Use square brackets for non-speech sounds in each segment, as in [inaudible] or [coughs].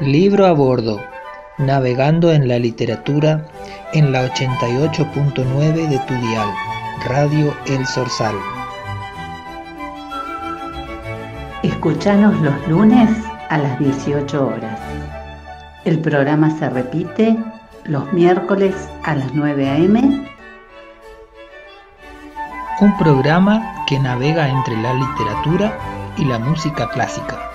Libro a bordo, navegando en la literatura en la 88.9 de tu dial, Radio El Sorsal. Escuchanos los lunes a las 18 horas. El programa se repite los miércoles a las 9 a.m. Un programa que navega entre la literatura y la música clásica.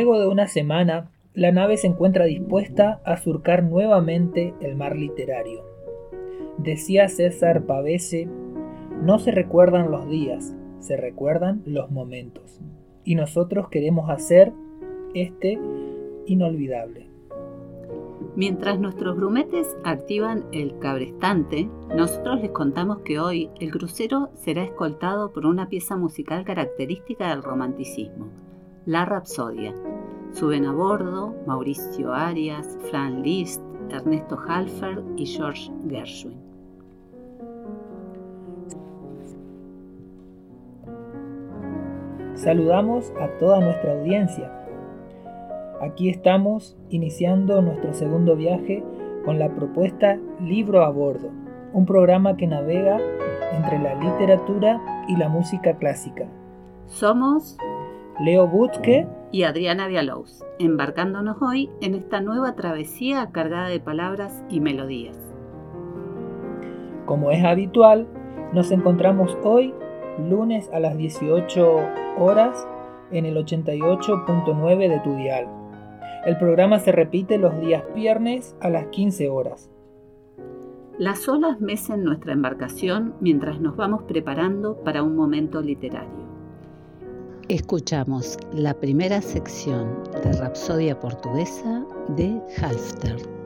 Luego de una semana, la nave se encuentra dispuesta a surcar nuevamente el mar literario. Decía César Pavese, no se recuerdan los días, se recuerdan los momentos. Y nosotros queremos hacer este inolvidable. Mientras nuestros grumetes activan el cabrestante, nosotros les contamos que hoy el crucero será escoltado por una pieza musical característica del romanticismo, la Rapsodia. Suben a bordo Mauricio Arias, Fran Liszt, Ernesto Halfer y George Gershwin. Saludamos a toda nuestra audiencia. Aquí estamos iniciando nuestro segundo viaje con la propuesta Libro a Bordo, un programa que navega entre la literatura y la música clásica. Somos Leo Butzke y Adriana Dialous, embarcándonos hoy en esta nueva travesía cargada de palabras y melodías. Como es habitual, nos encontramos hoy, lunes a las 18 horas, en el 88.9 de tu dial. El programa se repite los días viernes a las 15 horas. Las olas mecen nuestra embarcación mientras nos vamos preparando para un momento literario. Escuchamos la primera sección de Rapsodia Portuguesa de Halfter.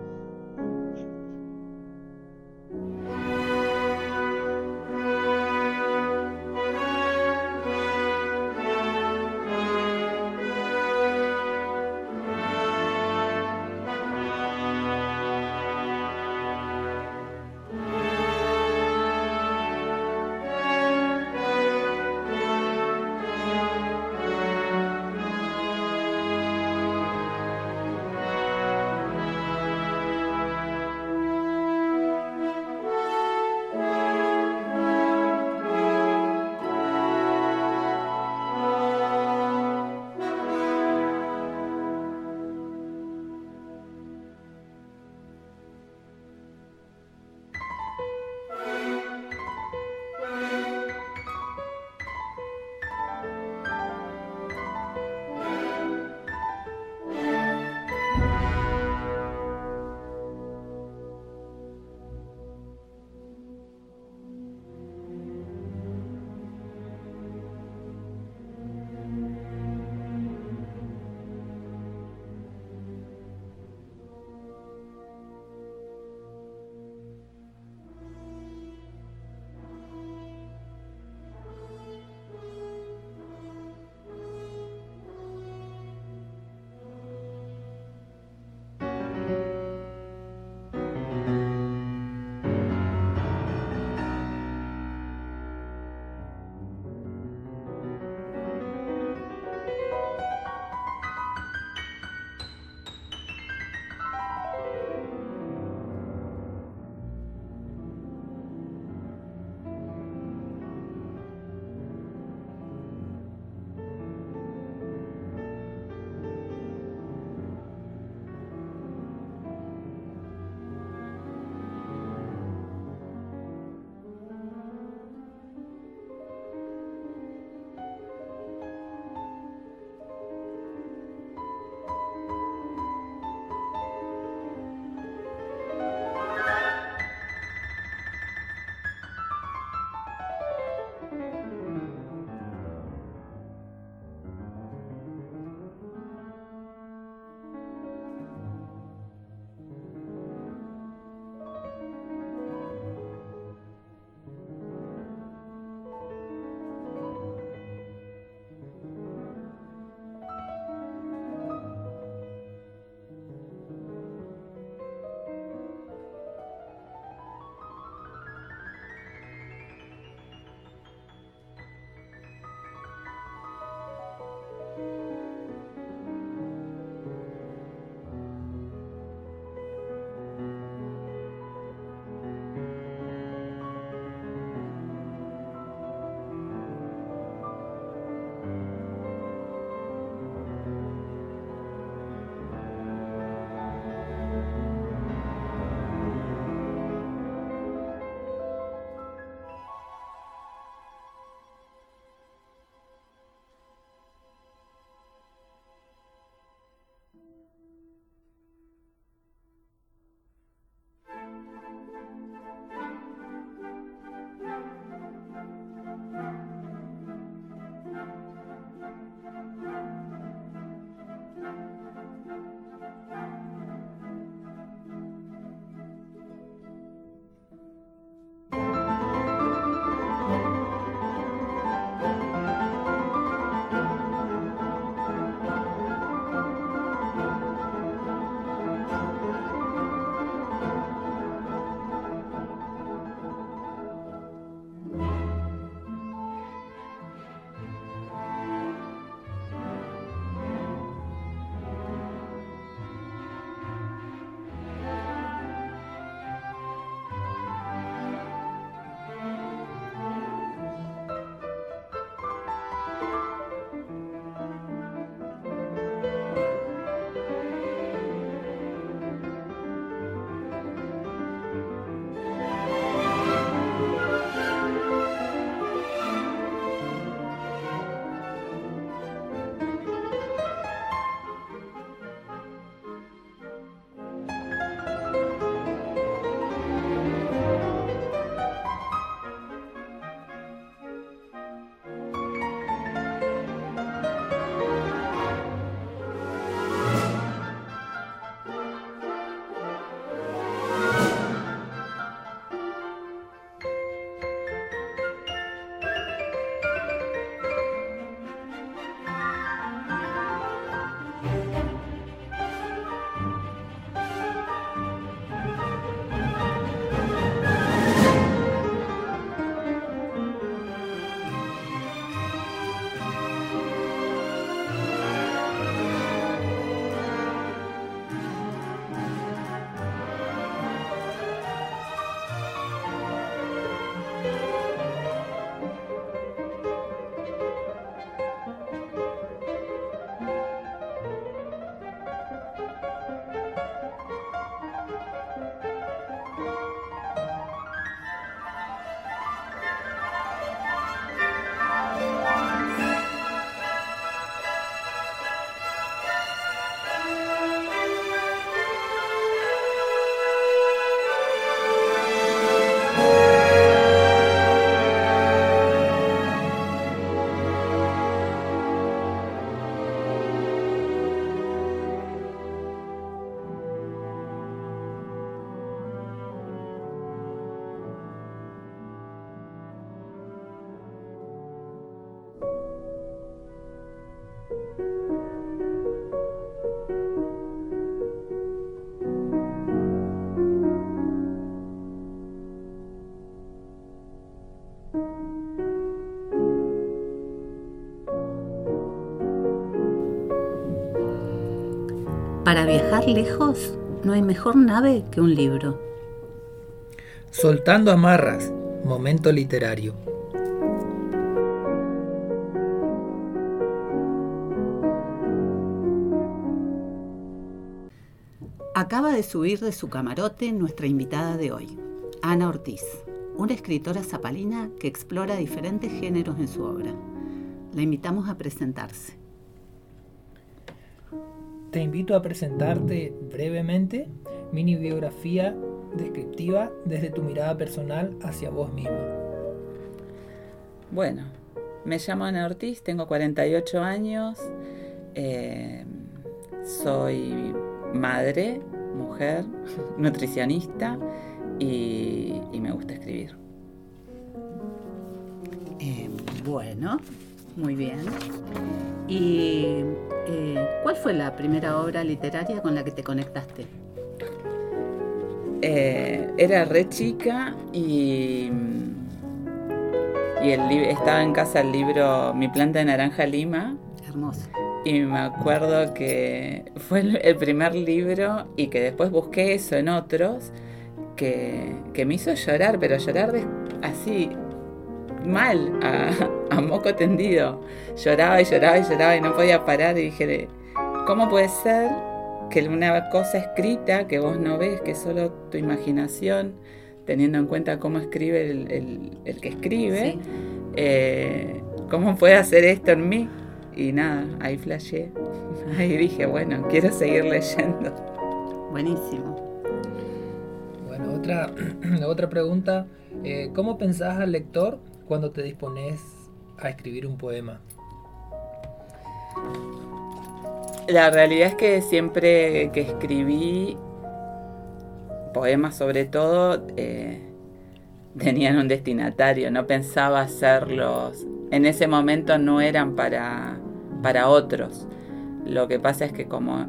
Para viajar lejos no hay mejor nave que un libro. Soltando amarras, momento literario. Acaba de subir de su camarote nuestra invitada de hoy, Ana Ortiz, una escritora zapalina que explora diferentes géneros en su obra. La invitamos a presentarse. Te invito a presentarte brevemente mini biografía descriptiva desde tu mirada personal hacia vos misma. Bueno, me llamo Ana Ortiz, tengo 48 años, eh, soy madre, mujer, [laughs] nutricionista y, me gusta escribir. Eh, bueno, muy bien. ¿Y eh, cuál fue la primera obra literaria con la que te conectaste? Eh, era re chica y, y el, estaba en casa el libro Mi planta de naranja lima. Hermoso. Y me acuerdo que fue el primer libro y que después busqué eso en otros que, que me hizo llorar, pero llorar así mal, a, moco tendido. Lloraba y lloraba y lloraba y no podía parar y dije, ¿cómo puede ser que una cosa escrita que vos no ves, que es solo tu imaginación, teniendo en cuenta cómo escribe el, que escribe, eh, ¿cómo puede hacer esto en mí? Y nada, ahí flashé. [laughs] Ahí dije, bueno, quiero seguir leyendo. Buenísimo. Bueno, otra, [clears throat] otra pregunta. Eh, ¿Cómo pensás al lector cuando te dispones a escribir un poema? La realidad es que siempre que escribí poemas sobre todo, eh, tenían un destinatario, no pensaba hacerlos, en ese momento no eran para, para otros. Lo que pasa es que como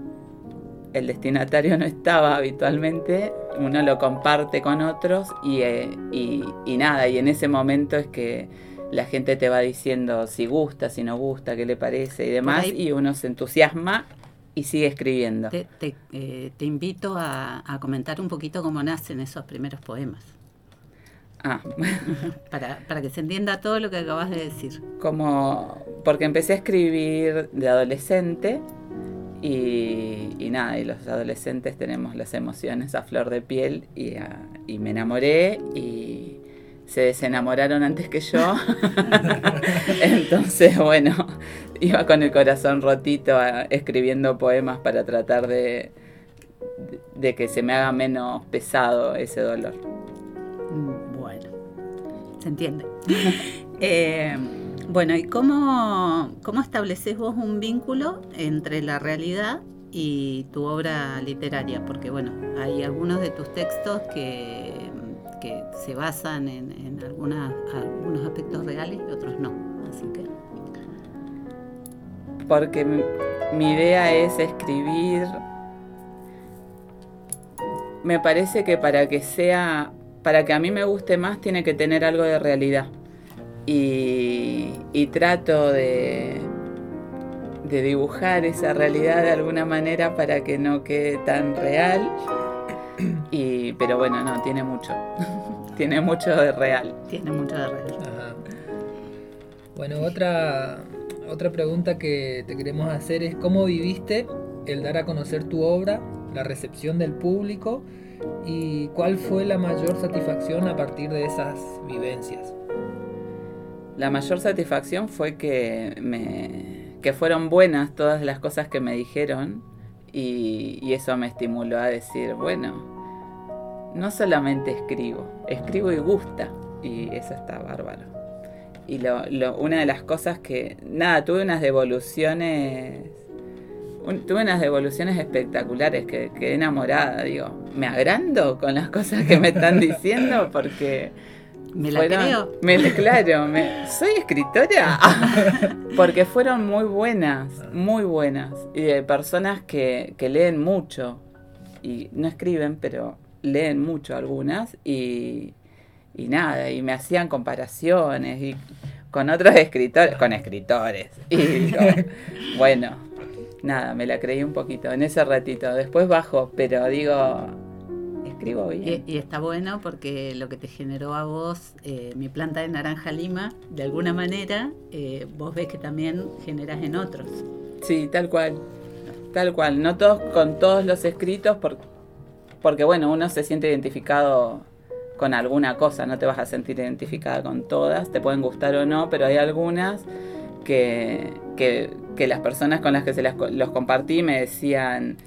el destinatario no estaba habitualmente, uno lo comparte con otros eh, y, nada, y en ese momento es que la gente te va diciendo si gusta, si no gusta, qué le parece y demás, y uno se entusiasma y sigue escribiendo. Te, eh, invito a, comentar un poquito cómo nacen esos primeros poemas. Ah. [laughs] [laughs] para, para que se entienda todo lo que acabas de decir. Como, porque empecé a escribir de adolescente y, nada, y los adolescentes tenemos las emociones a flor de piel y, ah, me enamoré y se desenamoraron antes que yo. [laughs] Entonces, bueno, iba con el corazón rotito ah, escribiendo poemas para tratar de, de, que se me haga menos pesado ese dolor. Mm, bueno, se entiende. [laughs] eh, bueno, ¿y cómo, cómo estableces vos un vínculo entre la realidad y tu obra literaria? Porque, bueno, hay algunos de tus textos que, se basan en, algunos aspectos reales y otros no. Así que. Porque mi idea es escribir. Me parece que para que sea. Para que a mí me guste más, tiene que tener algo de realidad y, trato de, de dibujar esa realidad de alguna manera para que no quede tan real. Y, pero bueno, no, tiene mucho. [laughs] tiene mucho de real. Tiene mucho de real. Bueno, otra, otra pregunta que te queremos hacer es cómo viviste el dar a conocer tu obra, la recepción del público y cuál fue la mayor satisfacción a partir de esas vivencias. La mayor satisfacción fue que, me, que fueron buenas todas las cosas que me dijeron y, eso me estimuló a decir, bueno, no solamente escribo, escribo y gusta y eso está bárbaro. Y lo, una de las cosas que, nada, tuve unas devoluciones, tuve unas devoluciones espectaculares, que quedé enamorada, digo, me agrando con las cosas que me están diciendo porque [laughs] me la creo. claro, soy escritora. [laughs] Porque fueron muy buenas, muy buenas. Y de personas que, leen mucho. Y no escriben, pero leen mucho algunas. Y, nada, y me hacían comparaciones y con otros escritores, con escritores. Y [laughs] bueno, nada, me la creí un poquito en ese ratito. Después bajo, pero digo, escribo bien. Y, está bueno porque lo que te generó a vos, eh, mi planta de naranja lima, de alguna manera, eh, vos ves que también generas en otros. Sí, tal cual. Tal cual. No todos con todos los escritos, porque bueno, uno se siente identificado con alguna cosa, no te vas a sentir identificada con todas, te pueden gustar o no, pero hay algunas que, que, las personas con las que se los compartí me decían,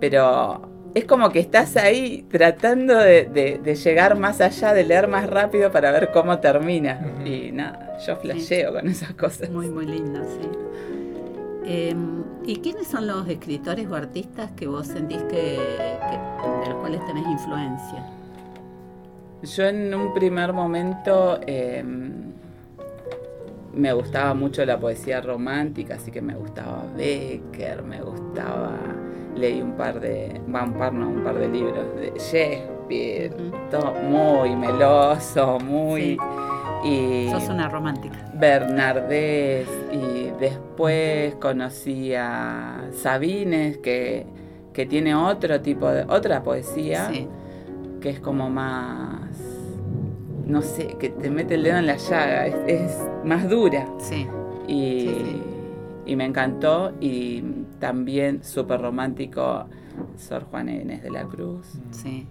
pero es como que estás ahí tratando de, llegar más allá, de leer más rápido para ver cómo termina. Y nada, yo flasheo con esas cosas. Muy, muy lindo, sí. Em, ¿Y quiénes son los escritores o artistas que vos sentís que, de los cuales tenés influencia? Yo en un primer momento em, me gustaba mucho la poesía romántica, así que me gustaba Becker, me gustaba, leí un par de, un par no, un par de libros de Shakespeare, todo muy meloso, muy... Y Sos una romántica. Bernardés y después conocí a Sabines que, que tiene otro tipo de, otra poesía. Sí que es como más, no sé, que te mete el dedo en la llaga, es, más dura. Sí. Y, y, me encantó y también súper romántico Sor Juan Inés de la Cruz. Sí.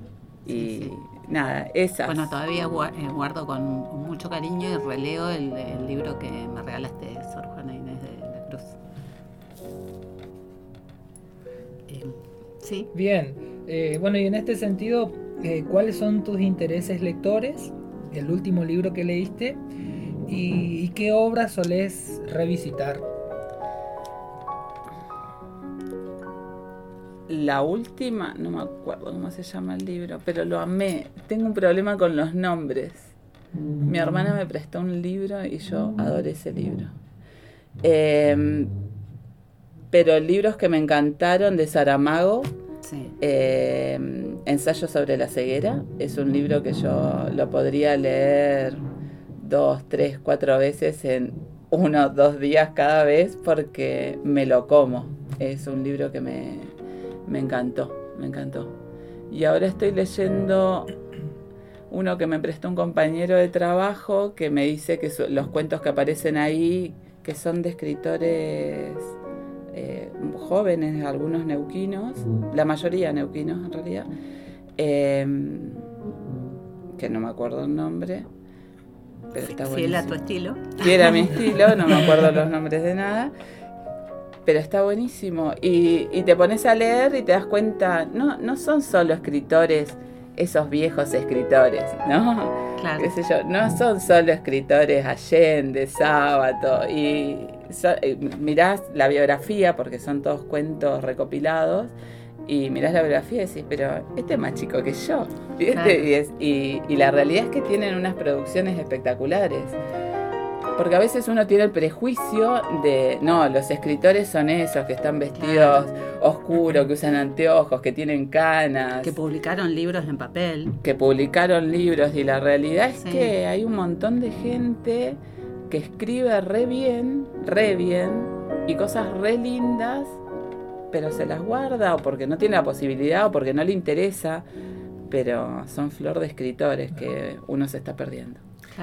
Y nada, esa. Bueno, todavía eh, guardo con mucho cariño y releo el, libro que me regalaste, Sor Juana Inés de la Cruz. Eh, sí. Bien, eh, bueno, y en este sentido, eh, cuáles son tus intereses lectores, el último libro que leíste y, qué obras solés revisitar. La última, no me acuerdo cómo se llama el libro, pero lo amé. Tengo un problema con los nombres. Mi hermana me prestó un libro y yo adoré ese libro. Em, pero libros que me encantaron de Saramago, eh, Ensayo sobre la ceguera es un libro que yo lo podría leer dos, tres, cuatro veces en uno, dos días cada vez porque me lo como. Es un libro que me, me encantó, me encantó. Y ahora estoy leyendo uno que me prestó un compañero de trabajo que me dice que los cuentos que aparecen ahí, que son de escritores eh, jóvenes, algunos neuquinos, la mayoría neuquinos en realidad, em, que no me acuerdo el nombre, pero está Si era tu estilo. Si era mi [laughs] estilo, no me acuerdo los nombres de nada, pero está buenísimo. Y, y, te pones a leer y te das cuenta, no, no son solo escritores, esos viejos escritores, [laughs] ¿no? Claro. ¿Qué sé yo? No son solo escritores Allende, Sábato, y eh, mirás la biografía, porque son todos cuentos recopilados, y mirás la biografía y decís, pero este es más chico que yo. [laughs] Este, y, y, la realidad es que tienen unas producciones espectaculares. Porque a veces uno tiene el prejuicio de, no, los escritores son esos que están vestidos oscuros, que usan anteojos, que tienen canas. Que publicaron libros en papel. Que publicaron libros y la realidad es que hay un montón de gente que escribe re bien, re bien, y cosas re lindas, pero se las guarda o porque no tiene la posibilidad o porque no le interesa, pero son flor de escritores que uno se está perdiendo.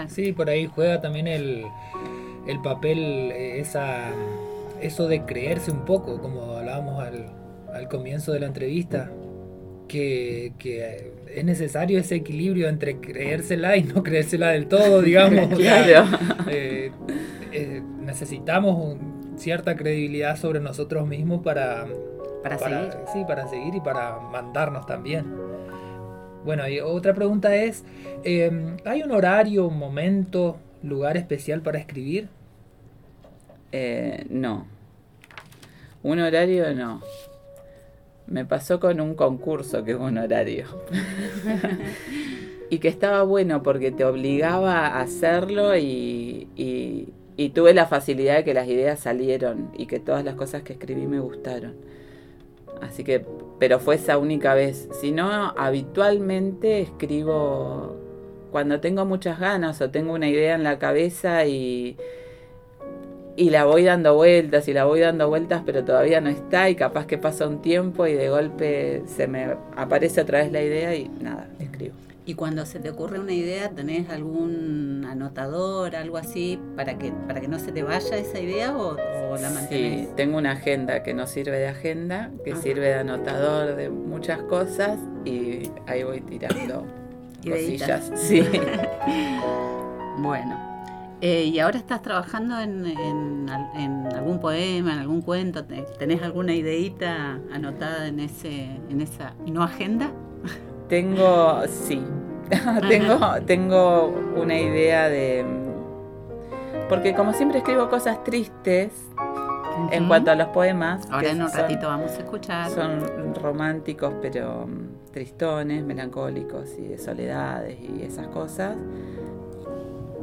Sí, por ahí juega también el, el papel, eh, esa, eso de creerse un poco, como hablábamos al, al comienzo de la entrevista, que, que es necesario ese equilibrio entre creérsela y no creérsela del todo, [laughs] digamos. claro. [laughs] Eh, eh, necesitamos cierta credibilidad sobre nosotros mismos para, para, seguir. Sí, para seguir y para mandarnos también. Bueno, y otra pregunta es, em, ¿hay un horario, momento, lugar especial para escribir? Eh, no. Un horario no. Me pasó con un concurso que hubo un horario. [laughs] y que estaba bueno porque te obligaba a hacerlo y, y, tuve la facilidad de que las ideas salieron y que todas las cosas que escribí me gustaron. Así que, pero fue esa única vez. Si no, habitualmente escribo cuando tengo muchas ganas o tengo una idea en la cabeza y, y la voy dando vueltas y la voy dando vueltas, pero todavía no está y capaz que pasa un tiempo y de golpe se me aparece otra vez la idea y nada, escribo. Y cuando se te ocurre una idea, ¿tenés algún anotador, algo así, para que, para que no se te vaya esa idea o, la mantienes? Sí, tengo una agenda que no sirve de agenda, que sirve de anotador de muchas cosas y ahí voy tirando [coughs] cosillas. [laughs] Sí. bueno. Eh, ¿Y ahora estás trabajando en, en, algún poema, en algún cuento? ¿Tenés alguna ideita anotada en, ese, en esa no agenda? Tengo, sí, [laughs] tengo, tengo una idea de... Porque como siempre escribo cosas tristes en cuanto a los poemas. Ahora en un ratito vamos a escuchar. Son románticos pero mm, tristones, melancólicos y de soledades y esas cosas.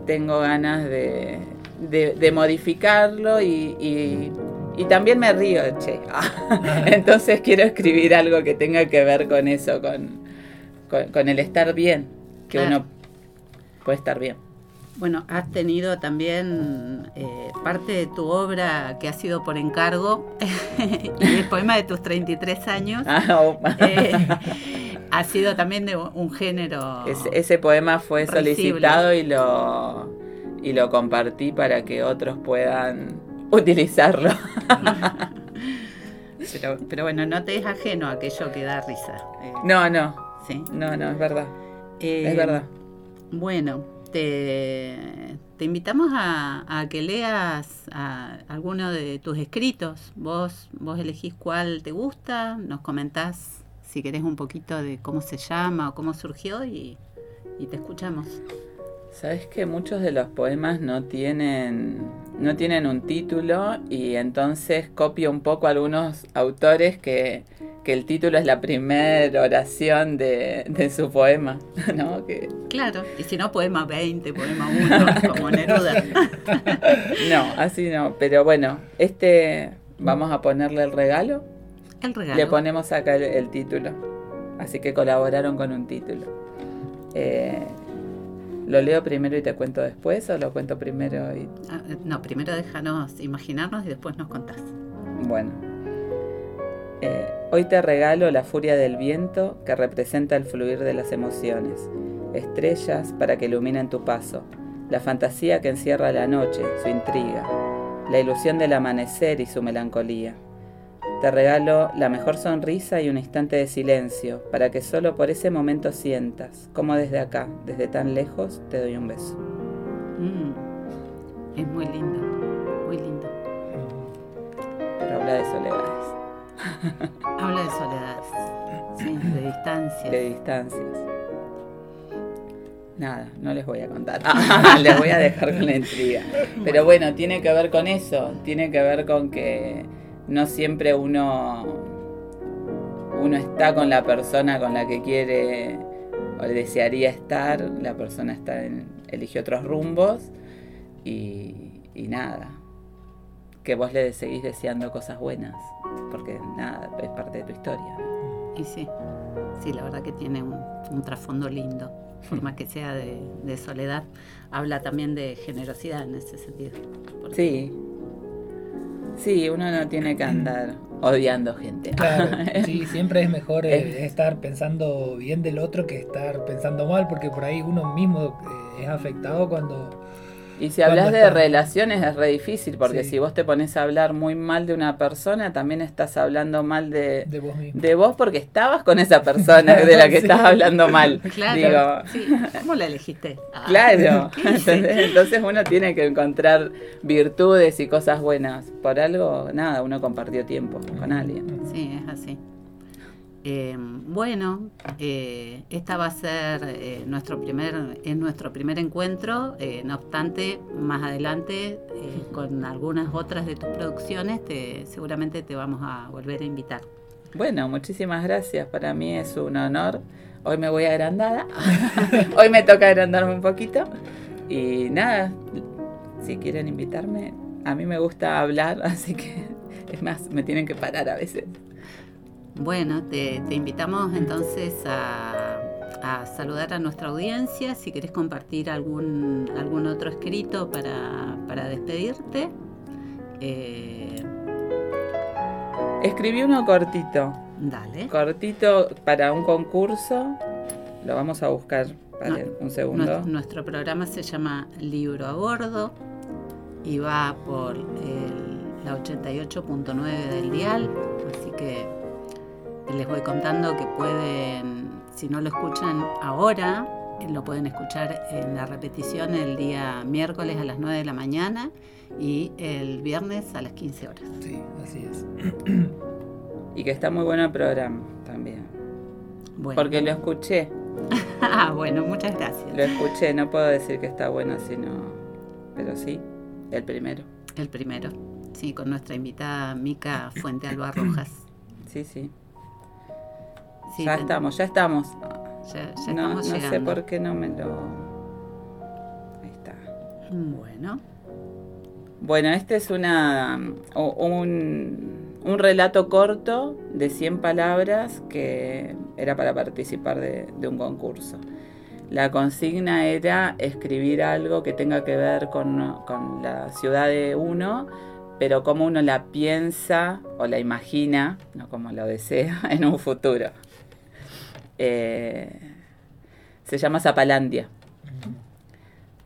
Tengo ganas de, de, modificarlo y, y, también me río, che. [laughs] [laughs] Entonces quiero escribir algo que tenga que ver con eso, con, con, el estar bien, que uno puede estar bien. Bueno, has tenido también eh, parte de tu obra que ha sido por encargo, [laughs] y el poema de tus 33 años, ah, eh, ha sido también de un género. Ese, poema fue solicitado y lo, y lo compartí para que otros puedan utilizarlo. [laughs] pero, pero bueno, no te es ajeno aquello que da risa. Eh. No, no, no, no, es verdad. es eh, verdad. Bueno, te, te invitamos a, que leas alguno de tus escritos. Vos, vos elegís cuál te gusta, nos comentás si querés un poquito de cómo se llama o cómo surgió y, y te escuchamos. Sabes que muchos de los poemas no tienen, no tienen un título y entonces copio un poco a algunos autores que, que el título es la primera oración de, su poema, [laughs] ¿no? Que... Claro, y si no, poema 20, poema 1, [laughs] como Neruda. no, así no, pero bueno, este vamos a ponerle el regalo. El regalo. Le ponemos acá el, título, así que colaboraron con un título. Eh, ¿Lo leo primero y te cuento después o lo cuento primero y...? Ah, no, primero déjanos imaginarnos y después nos contás. Bueno. Eh, hoy te regalo la furia del viento que representa el fluir de las emociones, estrellas para que iluminen tu paso, la fantasía que encierra la noche, su intriga, la ilusión del amanecer y su melancolía. Te regalo la mejor sonrisa y un instante de silencio para que solo por ese momento sientas como desde acá, desde tan lejos, te doy un beso. Mm, es muy lindo, muy lindo. Pero habla de soledades. [laughs] Habla de soledad, sí, de distancias. De distancias. Nada, no les voy a contar. [laughs] les voy a dejar con la intriga. Pero bueno, tiene que ver con eso. Tiene que ver con que no siempre uno, uno está con la persona con la que quiere o desearía estar. La persona está en, elige otros rumbos y, y nada. Que vos le seguís deseando cosas buenas porque nada, es parte de tu historia. Y sí, sí, la verdad que tiene un, trasfondo lindo, por más que sea de, soledad, habla también de generosidad en ese sentido. Sí, sí, uno no tiene que andar odiando gente. Claro, [laughs] sí, siempre es mejor eh, estar pensando bien del otro que estar pensando mal, porque por ahí uno mismo eh, es afectado cuando y si hablas de relaciones es re difícil, porque si vos te pones a hablar muy mal de una persona, también estás hablando mal de, de, vos, porque estabas con esa persona [laughs] de la que estás hablando mal. [laughs] Claro. ¿Cómo la elegiste? Ah. claro. [laughs] Entonces uno tiene que encontrar virtudes y cosas buenas. Por algo, nada, uno compartió tiempo con alguien. Sí, es así. Eh, bueno, eh, esta va a ser eh, nuestro primer, es nuestro primer encuentro. no obstante, más adelante, con algunas otras de tus producciones, seguramente te vamos a volver a invitar. Bueno, muchísimas gracias. Para mí es un honor. Hoy me voy agrandada. [laughs] Hoy me toca agrandarme un poquito. Y nada, si quieren invitarme, a mí me gusta hablar, [laughs] así que es más, me tienen que parar a veces. Bueno, te, invitamos entonces a, saludar a nuestra audiencia. Si querés compartir algún, algún otro escrito para, despedirte. Eh, Escribí uno cortito. dale. Cortito para un concurso. Lo vamos a buscar. Vale, No, un segundo. Nues- Nuestro programa se llama Libro a Bordo y va por el- la 88.9 del dial, así que les voy contando que pueden, si no lo escuchan ahora, eh, lo pueden escuchar en la repetición el día miércoles a las 9 de la mañana y el viernes a las 15 horas. Sí, así es. Y que está muy bueno el programa también. Bueno. Porque lo escuché. [laughs] Ah, bueno, muchas gracias. Lo escuché. No puedo decir que está bueno, sino. Pero sí, el primero. El primero, sí, con nuestra invitada Mica Fuente Alba Rojas. Sí, sí. Sí, ya ten- estamos, ya estamos. Ya, ya no no sé por qué no me lo. Ahí está. Bueno, Bueno, este es una un, un relato corto de 100 palabras que era para participar de, de un concurso. La consigna era escribir algo que tenga que ver con, con la ciudad de uno, pero como uno la piensa o la imagina, no como lo desea, [laughs] en un futuro. Eh, se llama Zapalandia.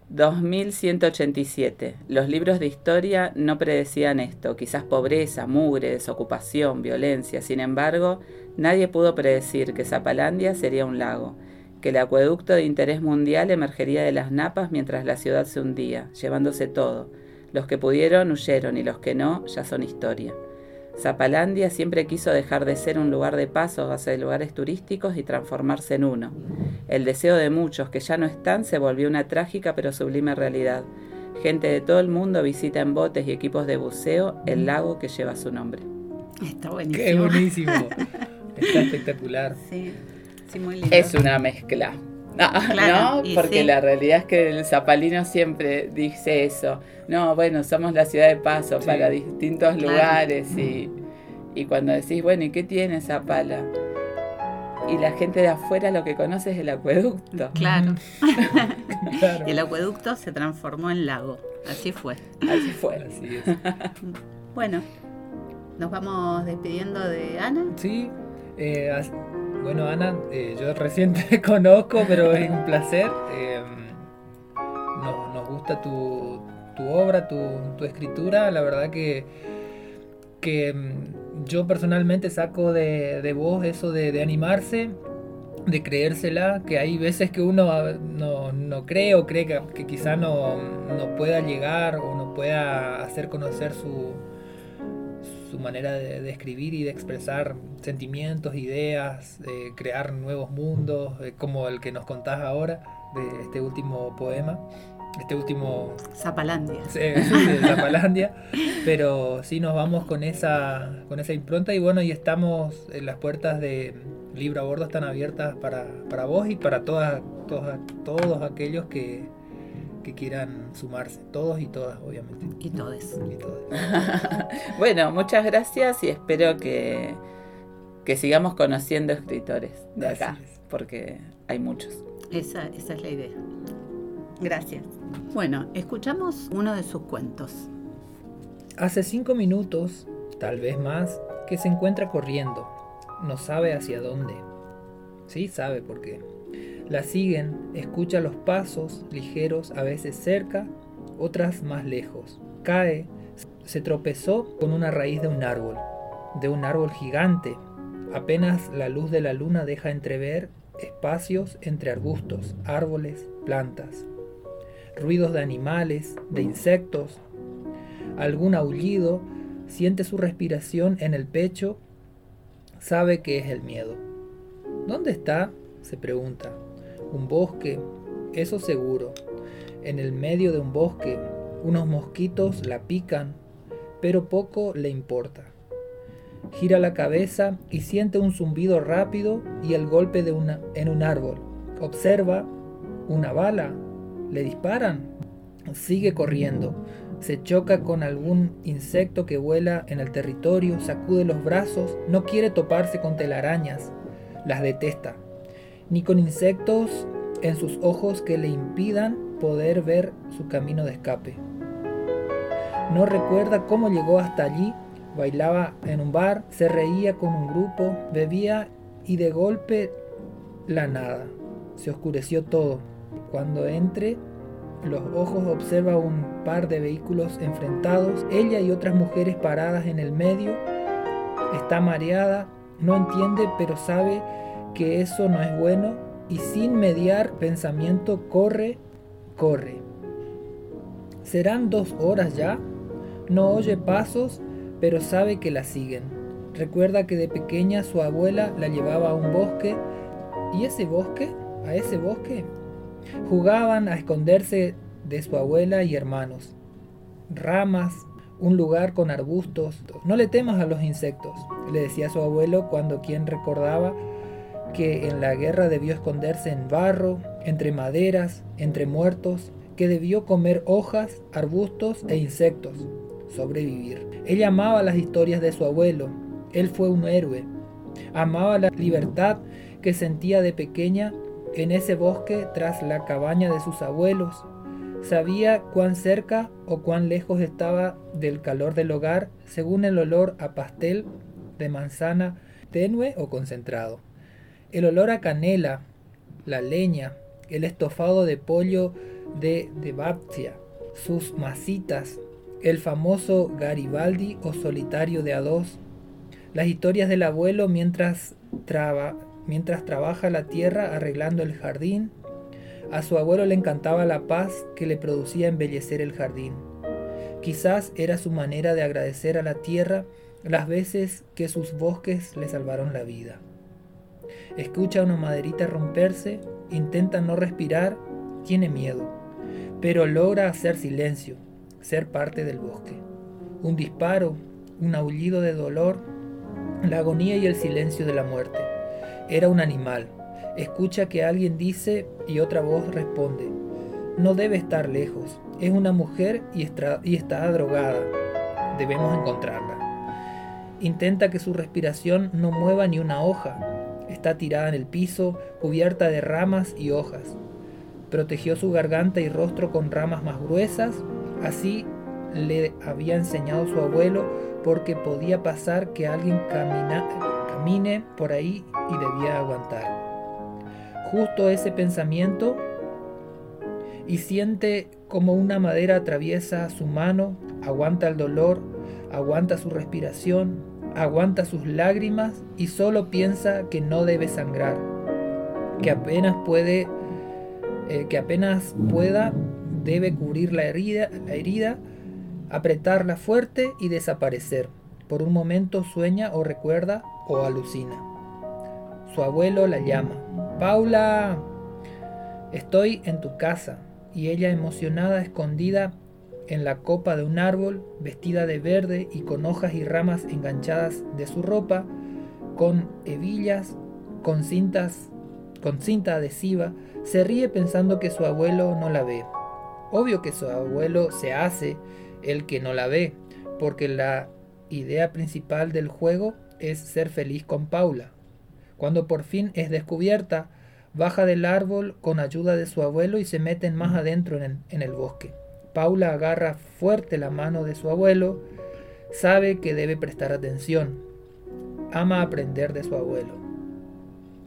2187. Los libros de historia no predecían esto, quizás pobreza, mugre, desocupación, violencia. Sin embargo, nadie pudo predecir que Zapalandia sería un lago, que el acueducto de interés mundial emergería de las napas mientras la ciudad se hundía, llevándose todo. Los que pudieron huyeron y los que no ya son historia. Zapalandia siempre quiso dejar de ser un lugar de paso hacia lugares turísticos y transformarse en uno. El deseo de muchos que ya no están se volvió una trágica pero sublime realidad. Gente de todo el mundo visita en botes y equipos de buceo el lago que lleva su nombre. está buenísimo. Qué buenísimo. [laughs] Está espectacular. Sí, sí, muy lindo. Es una mezcla. Ah, [laughs] Claro, ¿No? Porque sí. la realidad es que el zapalino siempre dice eso. No, bueno, somos la ciudad de paso Sí. para distintos Claro. lugares y, y cuando decís, bueno, ¿y qué tiene Zapala? Y la gente de afuera lo que conoce es el acueducto. Claro. [laughs] Claro. Y el acueducto se transformó en lago. Así fue. Así fue. Así es. Bueno, nos vamos despidiendo de Ana. Sí, eh, bueno Ana, eh, yo recién [laughs] te conozco, pero es un placer. eh, nos, gusta tu, tu obra, tu, tu escritura. La verdad que, que mm, yo personalmente saco de, de vos eso de, de animarse, de creérsela, que hay veces que uno no, no cree o cree que, que quizá no, no pueda llegar o no pueda hacer conocer su, su manera de, de escribir y de expresar sentimientos, ideas, eh, crear nuevos mundos, eh, como el que nos contás ahora de este último poema, este último Zapalandia. sí, sí, de Zapalandia, pero sí nos vamos con esa, con esa impronta y bueno, y estamos en las puertas de Libro a Bordo están abiertas para, para vos y para todas, todas, todos aquellos que, que quieran sumarse, todos y todas, obviamente. Y todos. Y todas. [laughs] Bueno, muchas gracias y espero que, que sigamos conociendo escritores de Así acá, es. porque hay muchos. Esa, esa es la idea. Gracias. Bueno, escuchamos uno de sus cuentos. Hace cinco minutos, tal vez más, que se encuentra corriendo. No sabe hacia dónde. Sí, sabe por qué. La siguen, escucha los pasos ligeros, a veces cerca, otras más lejos. Cae, se tropezó con una raíz de un árbol, de un árbol gigante. Apenas la luz de la luna deja entrever espacios entre arbustos, árboles, plantas. Ruidos de animales, de insectos, algún aullido, siente su respiración en el pecho, sabe que es el miedo. ¿Dónde está? se pregunta. Un bosque, eso seguro. En el medio de un bosque, unos mosquitos la pican, pero poco le importa. Gira la cabeza y siente un zumbido rápido y el golpe de una en un árbol. Observa una bala. Le disparan. Sigue corriendo. Se choca con algún insecto que vuela en el territorio, sacude los brazos, no quiere toparse con telarañas, las detesta, ni con insectos en sus ojos que le impidan poder ver su camino de escape. No recuerda cómo llegó hasta allí. Bailaba en un bar, se reía con un grupo, bebía y de golpe la nada. Se oscureció todo. Cuando entre los ojos observa un par de vehículos enfrentados, ella y otras mujeres paradas en el medio. Está mareada, no entiende, pero sabe que eso no es bueno y sin mediar pensamiento corre, corre. ¿Serán dos horas ya? No oye pasos, pero sabe que la siguen. Recuerda que de pequeña su abuela la llevaba a un bosque. ¿Y ese bosque? ¿A ese bosque? Jugaban a esconderse de su abuela y hermanos. Ramas, un lugar con arbustos. No le temas a los insectos, le decía su abuelo cuando quien recordaba que en la guerra debió esconderse en barro, entre maderas, entre muertos, que debió comer hojas, arbustos e insectos, sobrevivir. Ella amaba las historias de su abuelo, él fue un héroe. Amaba la libertad que sentía de pequeña en ese bosque tras la cabaña de sus abuelos. Sabía cuán cerca o cuán lejos estaba del calor del hogar según el olor a pastel de manzana tenue o concentrado. El olor a canela, la leña, el estofado de pollo de, de Baptia, sus masitas, el famoso Garibaldi o solitario de a dos, las historias del abuelo mientras, mientras trabaja la tierra arreglando el jardín. A su abuelo le encantaba la paz que le producía embellecer el jardín. Quizás era su manera de agradecer a la tierra las veces que sus bosques le salvaron la vida. Escucha una maderita romperse, intenta no respirar, tiene miedo pero logra hacer silencio, ser parte del bosque. Un disparo, un aullido de dolor, la agonía y el silencio de la muerte. Era un animal. Escucha que alguien dice y otra voz responde. No debe estar lejos. Es una mujer y, y está drogada. Debemos encontrarla. Intenta que su respiración no mueva ni una hoja. Está tirada en el piso, cubierta de ramas y hojas. Protegió su garganta y rostro con ramas más gruesas, así le había enseñado su abuelo porque podía pasar que alguien camine por ahí y debía aguantar. Justo ese pensamiento y siente como una madera atraviesa su mano, aguanta el dolor, aguanta su respiración, aguanta sus lágrimas y solo piensa que no debe sangrar, que apenas puede eh, que apenas pueda debe cubrir la herida, la herida, apretarla fuerte y desaparecer. Por un momento sueña o recuerda o alucina. Su abuelo la llama. Paula, estoy en tu casa. Y ella emocionada, escondida en la copa de un árbol, vestida de verde y con hojas y ramas enganchadas de su ropa, con hebillas, con cintas, con cinta adhesiva, se ríe pensando que su abuelo no la ve. Obvio que su abuelo se hace el que no la ve, porque la idea principal del juego es ser feliz con Paula. Cuando por fin es descubierta, baja del árbol con ayuda de su abuelo y se meten más adentro en el, en el bosque. Paula agarra fuerte la mano de su abuelo, sabe que debe prestar atención, ama aprender de su abuelo.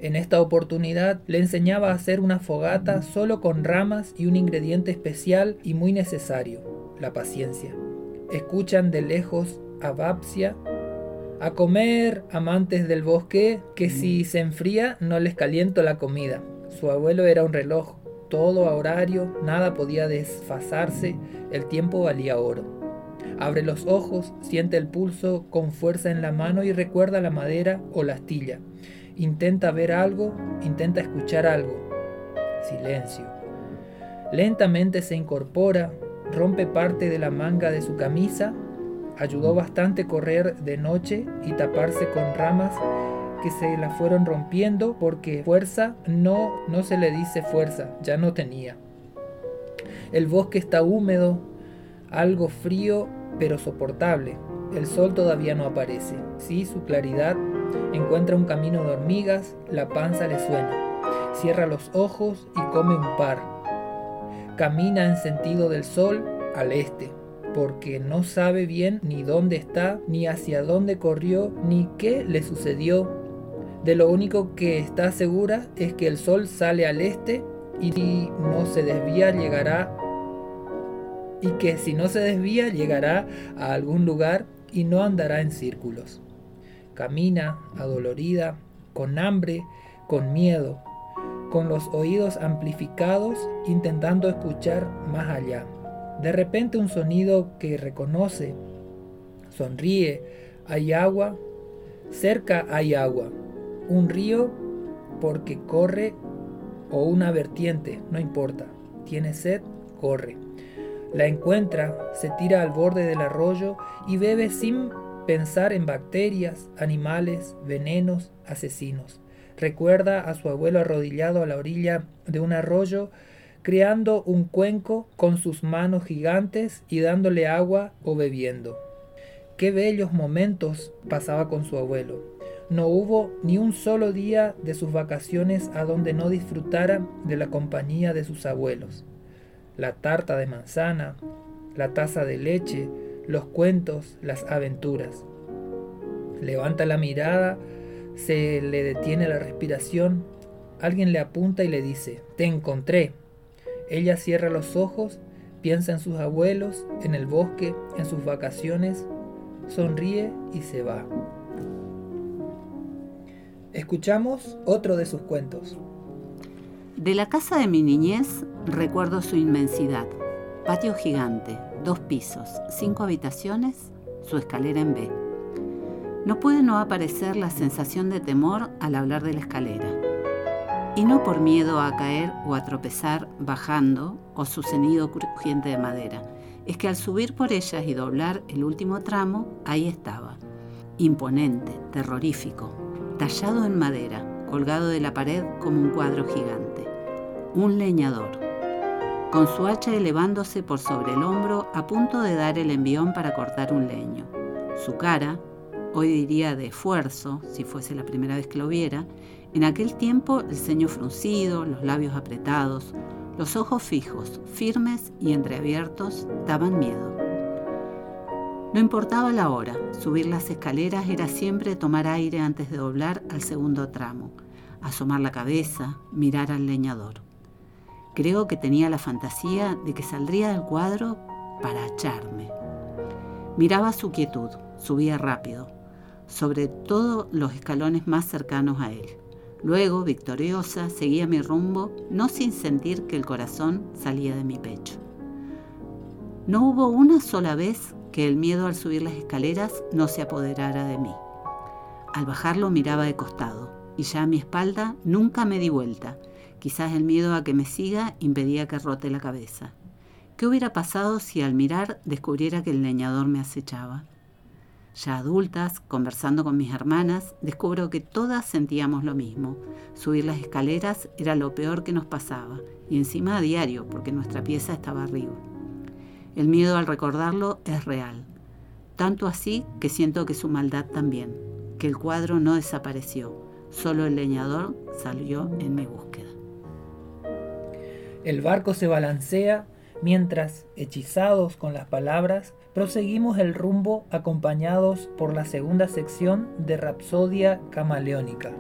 En esta oportunidad le enseñaba a hacer una fogata solo con ramas y un ingrediente especial y muy necesario, la paciencia. Escuchan de lejos a Bapsia, a comer, amantes del bosque, que si se enfría no les caliento la comida. Su abuelo era un reloj, todo a horario, nada podía desfasarse, el tiempo valía oro. Abre los ojos, siente el pulso con fuerza en la mano y recuerda la madera o la astilla Intenta ver algo, intenta escuchar algo. Silencio. Lentamente se incorpora, rompe parte de la manga de su camisa. Ayudó bastante correr de noche y taparse con ramas que se la fueron rompiendo porque fuerza no, no se le dice fuerza, ya no tenía. El bosque está húmedo, algo frío pero soportable. El sol todavía no aparece. Sí, su claridad Encuentra un camino de hormigas, la panza le suena. Cierra los ojos y come un par. Camina en sentido del sol al este. porque no sabe bien ni dónde está, ni hacia dónde corrió, ni qué le sucedió. De lo único que está segura es que el sol sale al este y si no se desvía llegará y que si no se desvía llegará a algún lugar y no andará en círculos. Camina adolorida, con hambre, con miedo, con los oídos amplificados, intentando escuchar más allá. De repente un sonido que reconoce, sonríe, hay agua, cerca hay agua, un río porque corre o una vertiente, no importa, tiene sed, corre. La encuentra, se tira al borde del arroyo y bebe sin pensar en bacterias, animales, venenos, asesinos. Recuerda a su abuelo arrodillado a la orilla de un arroyo, creando un cuenco con sus manos gigantes y dándole agua o bebiendo. Qué bellos momentos pasaba con su abuelo. No hubo ni un solo día de sus vacaciones a donde no disfrutara de la compañía de sus abuelos. La tarta de manzana, la taza de leche, los cuentos, las aventuras. Levanta la mirada, se le detiene la respiración, alguien le apunta y le dice, te encontré. Ella cierra los ojos, piensa en sus abuelos, en el bosque, en sus vacaciones, sonríe y se va. Escuchamos otro de sus cuentos. De la casa de mi niñez recuerdo su inmensidad. Patio gigante, dos pisos, cinco habitaciones, su escalera en B. No puede no aparecer la sensación de temor al hablar de la escalera. Y no por miedo a caer o a tropezar bajando o su cenido crujiente de madera. Es que al subir por ellas y doblar el último tramo, ahí estaba. Imponente, terrorífico, tallado en madera, colgado de la pared como un cuadro gigante. Un leñador con su hacha elevándose por sobre el hombro a punto de dar el envión para cortar un leño. Su cara, hoy diría de esfuerzo, si fuese la primera vez que lo viera, en aquel tiempo el ceño fruncido, los labios apretados, los ojos fijos, firmes y entreabiertos, daban miedo. No importaba la hora, subir las escaleras era siempre tomar aire antes de doblar al segundo tramo, asomar la cabeza, mirar al leñador. Creo que tenía la fantasía de que saldría del cuadro para echarme. Miraba su quietud, subía rápido, sobre todo los escalones más cercanos a él. Luego, victoriosa, seguía mi rumbo, no sin sentir que el corazón salía de mi pecho. No hubo una sola vez que el miedo al subir las escaleras no se apoderara de mí. Al bajarlo miraba de costado y ya a mi espalda nunca me di vuelta Quizás el miedo a que me siga impedía que rote la cabeza. ¿Qué hubiera pasado si al mirar descubriera que el leñador me acechaba? Ya adultas, conversando con mis hermanas, descubro que todas sentíamos lo mismo. Subir las escaleras era lo peor que nos pasaba, y encima a diario, porque nuestra pieza estaba arriba. El miedo al recordarlo es real, tanto así que siento que su maldad también, que el cuadro no desapareció, solo el leñador salió en mi búsqueda. El barco se balancea mientras, hechizados con las palabras, proseguimos el rumbo acompañados por la segunda sección de Rapsodia Camaleónica.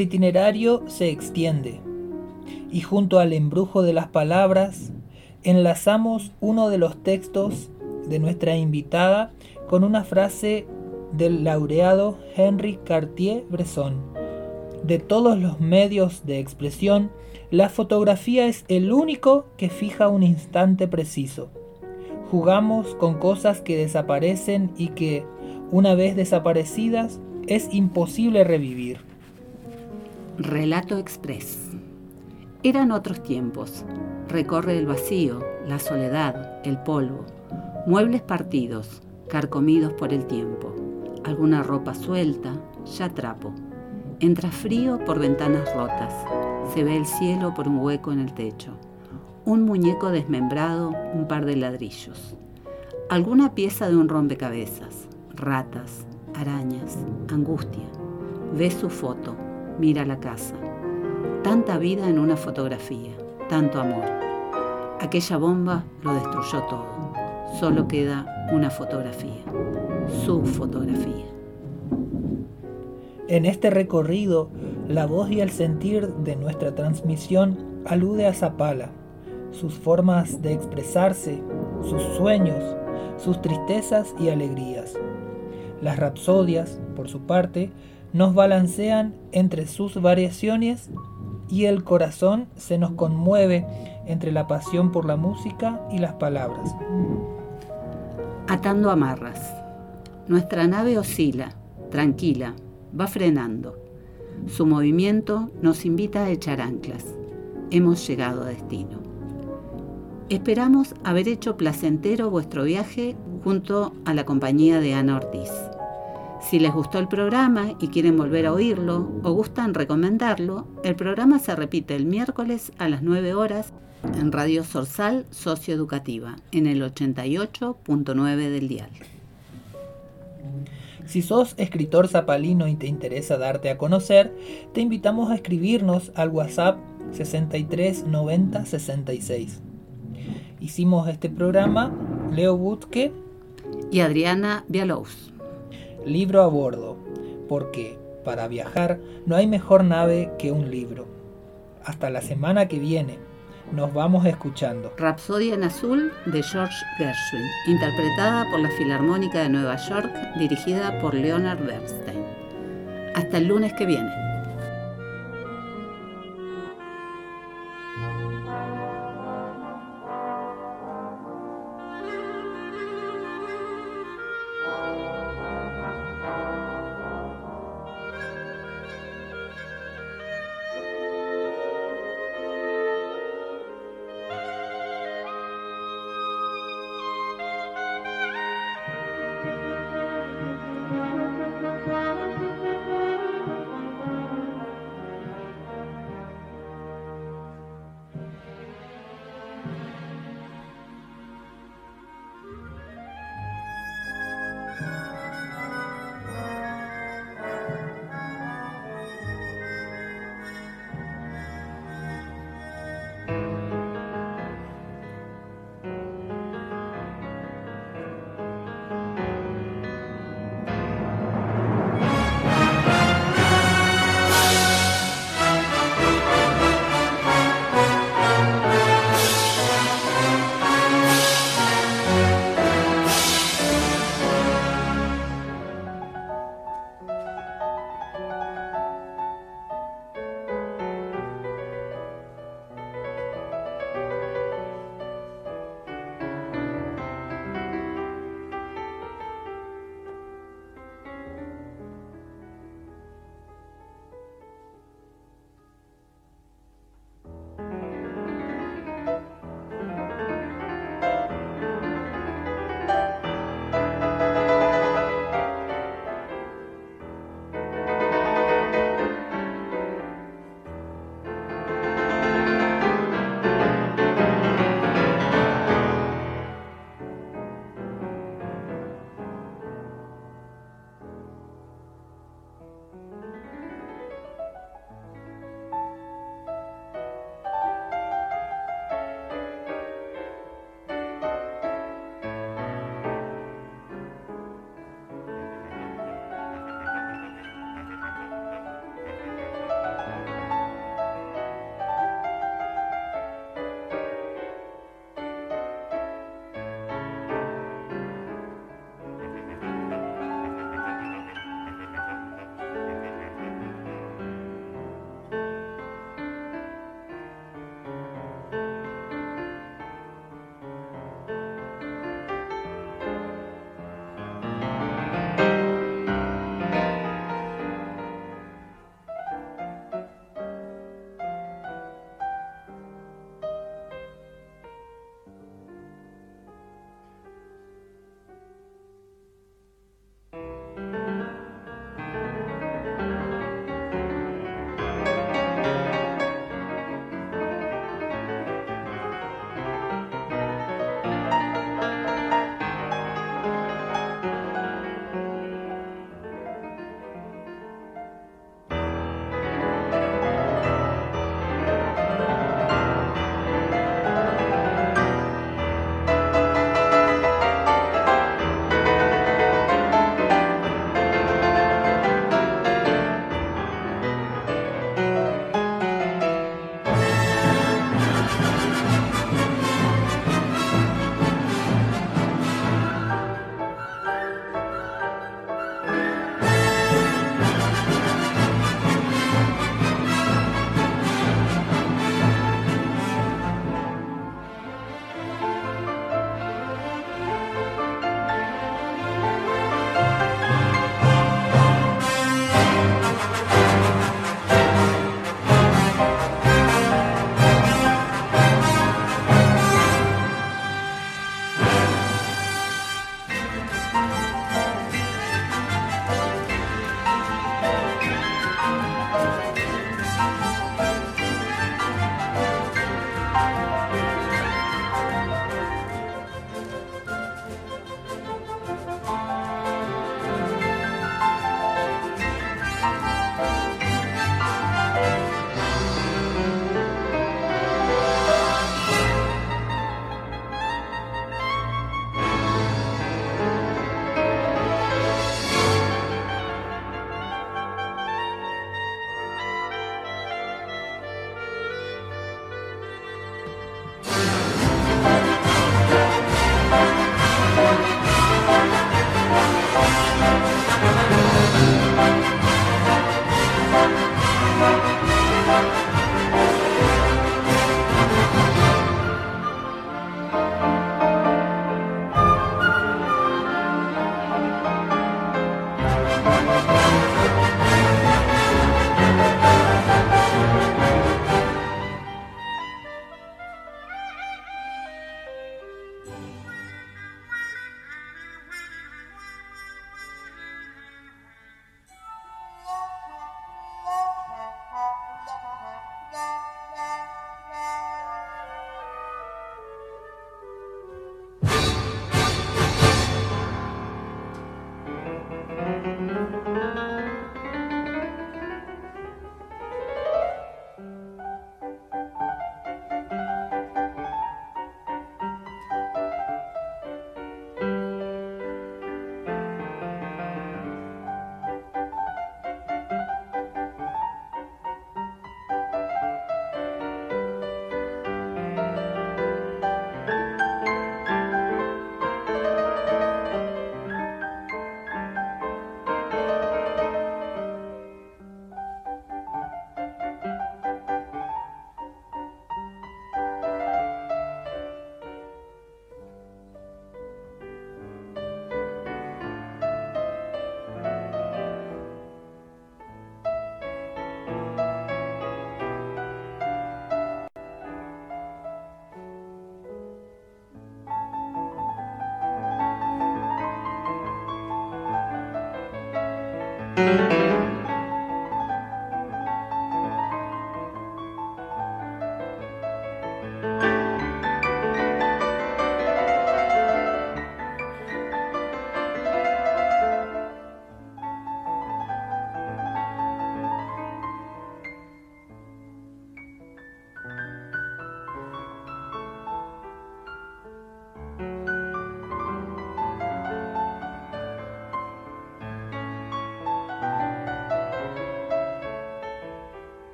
El itinerario se extiende y junto al embrujo de las palabras enlazamos uno de los textos de nuestra invitada con una frase del laureado Henri Cartier-Bresson. De todos los medios de expresión, la fotografía es el único que fija un instante preciso. Jugamos con cosas que desaparecen y que, una vez desaparecidas, es imposible revivir. Relato Express. Eran otros tiempos. Recorre el vacío, la soledad, el polvo, muebles partidos, carcomidos por el tiempo, alguna ropa suelta, ya trapo. Entra frío por ventanas rotas, se ve el cielo por un hueco en el techo, un muñeco desmembrado, un par de ladrillos, alguna pieza de un rompecabezas, ratas, arañas, angustia. Ve su foto, mira la casa. Tanta vida en una fotografía, tanto amor. Aquella bomba lo destruyó todo. Solo queda una fotografía, su fotografía. En este recorrido, la voz y el sentir de nuestra transmisión alude a Zapala, sus formas de expresarse, sus sueños, sus tristezas y alegrías. Las rapsodias, por su parte, nos balancean entre sus variaciones y el corazón se nos conmueve entre la pasión por la música y las palabras. Atando amarras. Nuestra nave oscila, tranquila, va frenando. Su movimiento nos invita a echar anclas. Hemos llegado a destino. Esperamos haber hecho placentero vuestro viaje junto a la compañía de Ana Ortiz. Si les gustó el programa y quieren volver a oírlo o gustan recomendarlo, el programa se repite el miércoles a las 9 horas en Radio Sorsal Socioeducativa, en el 88.9 del dial. Si sos escritor zapalino y te interesa darte a conocer, te invitamos a escribirnos al WhatsApp 63 90 66. Hicimos este programa Leo Butke y Adriana Vialous. Libro a bordo, porque para viajar no hay mejor nave que un libro. Hasta la semana que viene. Nos vamos escuchando. Rapsodia en Azul de George Gershwin, interpretada por la Filarmónica de Nueva York, dirigida por Leonard Bernstein. Hasta el lunes que viene.